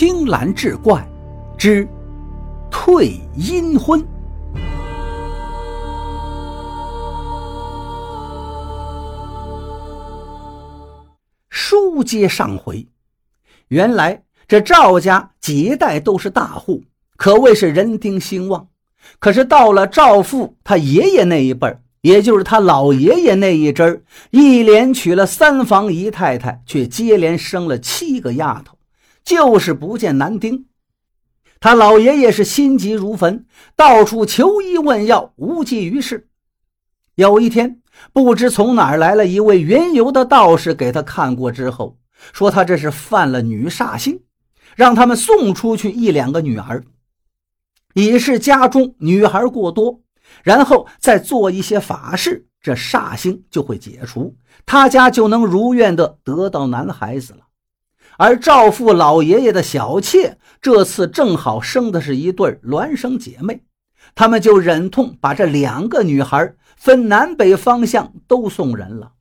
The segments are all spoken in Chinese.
青蓝志怪之退阴婚。书接上回，原来这赵家几代都是大户，可谓是人丁兴旺。可是到了赵父他爷爷那一辈，也就是他老爷爷那一支，一连娶了三房姨太太，却接连生了七个丫头，就是不见男丁。他老爷爷是心急如焚，到处求医问药，无济于事。有一天，不知从哪儿来了一位云游的道士，给他看过之后，说他这是犯了女煞星，让他们送出去一两个女儿，以示家中女孩过多，然后再做一些法事，这煞星就会解除，他家就能如愿的得到男孩子了。而赵父老爷爷的小妾这次正好生的是一对孪生姐妹。他们就忍痛把这两个女孩分南北方向都送人了，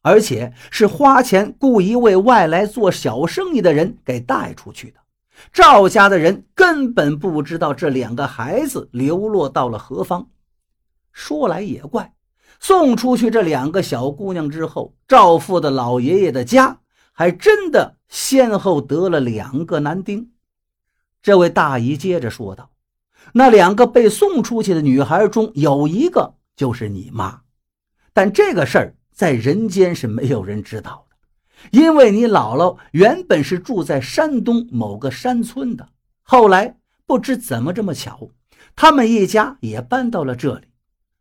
而且是花钱雇一位外来做小生意的人给带出去的。赵家的人根本不知道这两个孩子流落到了何方。说来也怪，送出去这两个小姑娘之后，赵父的老爷爷的家还真的先后得了两个男丁。这位大姨接着说道。那两个被送出去的女孩中有一个就是你妈，但这个事儿在人间是没有人知道的，因为你姥姥原本是住在山东某个山村的，后来不知怎么这么巧，他们一家也搬到了这里。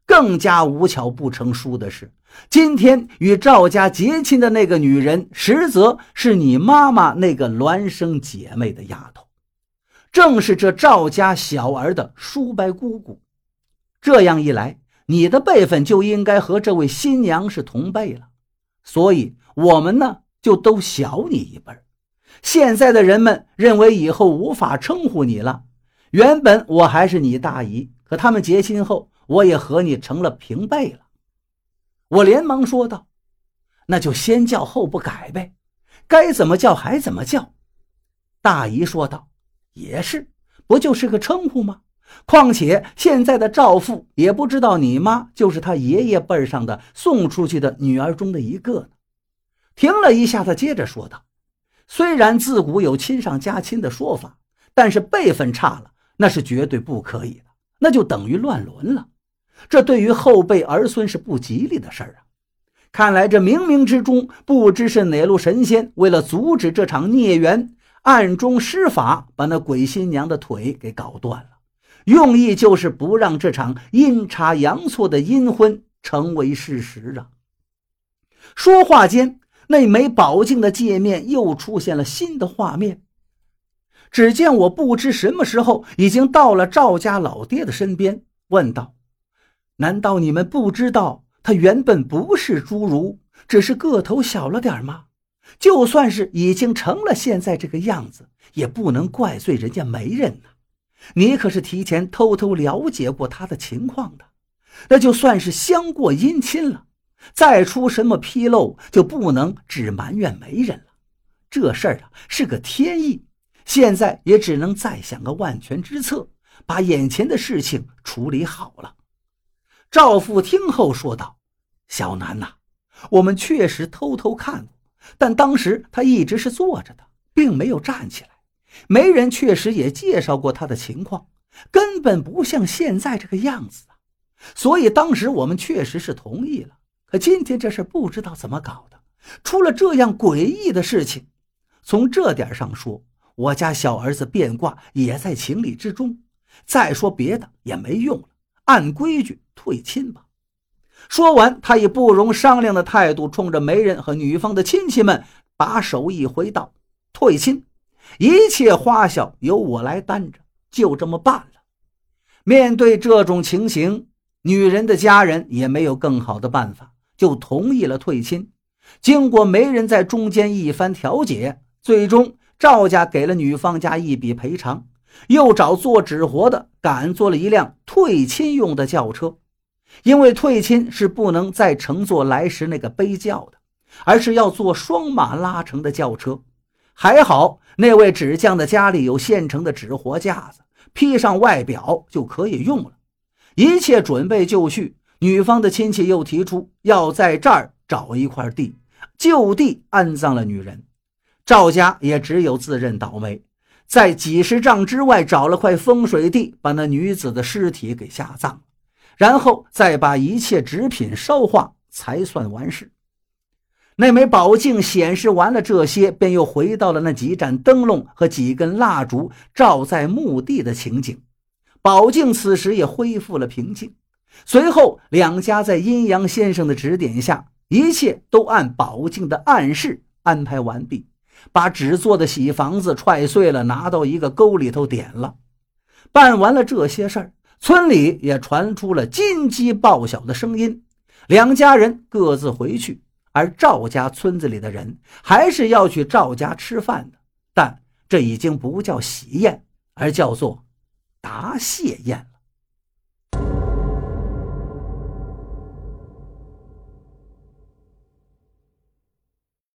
更加无巧不成书的是，今天与赵家结亲的那个女人，实则是你妈妈那个孪生姐妹的丫头。正是这赵家小儿的叔伯姑姑，这样一来，你的辈分就应该和这位新娘是同辈了，所以我们呢就都小你一辈现在的人们认为以后无法称呼你了。原本我还是你大姨，可他们结亲后，我也和你成了平辈了。我连忙说道：“那就先叫后不改呗，该怎么叫还怎么叫。”大姨说道。也是，不就是个称呼吗？况且现在的赵父也不知道你妈就是他爷爷辈上的送出去的女儿中的一个呢。停了一下，他接着说道：“虽然自古有亲上加亲的说法，但是辈分差了，那是绝对不可以的，那就等于乱伦了。这对于后辈儿孙是不吉利的事儿啊！看来这冥冥之中，不知是哪路神仙，为了阻止这场孽缘。”暗中施法，把那鬼新娘的腿给搞断了，用意就是不让这场阴差阳错的阴婚成为事实啊！说话间，那枚宝镜的界面又出现了新的画面。只见我不知什么时候已经到了赵家老爹的身边，问道：“难道你们不知道他原本不是侏儒，只是个头小了点吗？”就算是已经成了现在这个样子，也不能怪罪人家媒人呐。你可是提前偷偷了解过他的情况的，那就算是相过姻亲了。再出什么纰漏，就不能只埋怨媒人了。这事儿啊是个天意，现在也只能再想个万全之策，把眼前的事情处理好了。赵父听后说道：“小南呐，我们确实偷偷看过。”但当时他一直是坐着的，并没有站起来。媒人确实也介绍过他的情况，根本不像现在这个样子啊。所以当时我们确实是同意了。可今天这事不知道怎么搞的，出了这样诡异的事情。从这点上说，我家小儿子变卦也在情理之中。再说别的也没用了，按规矩退亲吧。说完，他以不容商量的态度，冲着媒人和女方的亲戚们把手一挥，道：“退亲，一切花销由我来担着。”就这么办了。面对这种情形，女人的家人也没有更好的办法，就同意了退亲。经过媒人在中间一番调解，最终赵家给了女方家一笔赔偿，又找做纸活的赶做了一辆退亲用的轿车。因为退亲是不能再乘坐来时那个背轿的，而是要坐双马拉成的轿车。还好那位纸匠的家里有现成的纸活架子，披上外表就可以用了。一切准备就绪，女方的亲戚又提出要在这儿找一块地，就地安葬了女人。赵家也只有自认倒霉，在几十丈之外找了块风水地，把那女子的尸体给下葬，然后再把一切纸品烧化，才算完事。那枚宝镜显示完了这些，便又回到了那几盏灯笼和几根蜡烛照在墓地的情景。宝镜此时也恢复了平静。随后，两家在阴阳先生的指点下，一切都按宝镜的暗示安排完毕。把纸做的喜房子踹碎了，拿到一个沟里头点了。办完了这些事儿，村里也传出了金鸡报晓的声音。两家人各自回去，而赵家村子里的人还是要去赵家吃饭的，但这已经不叫喜宴，而叫做答谢宴了。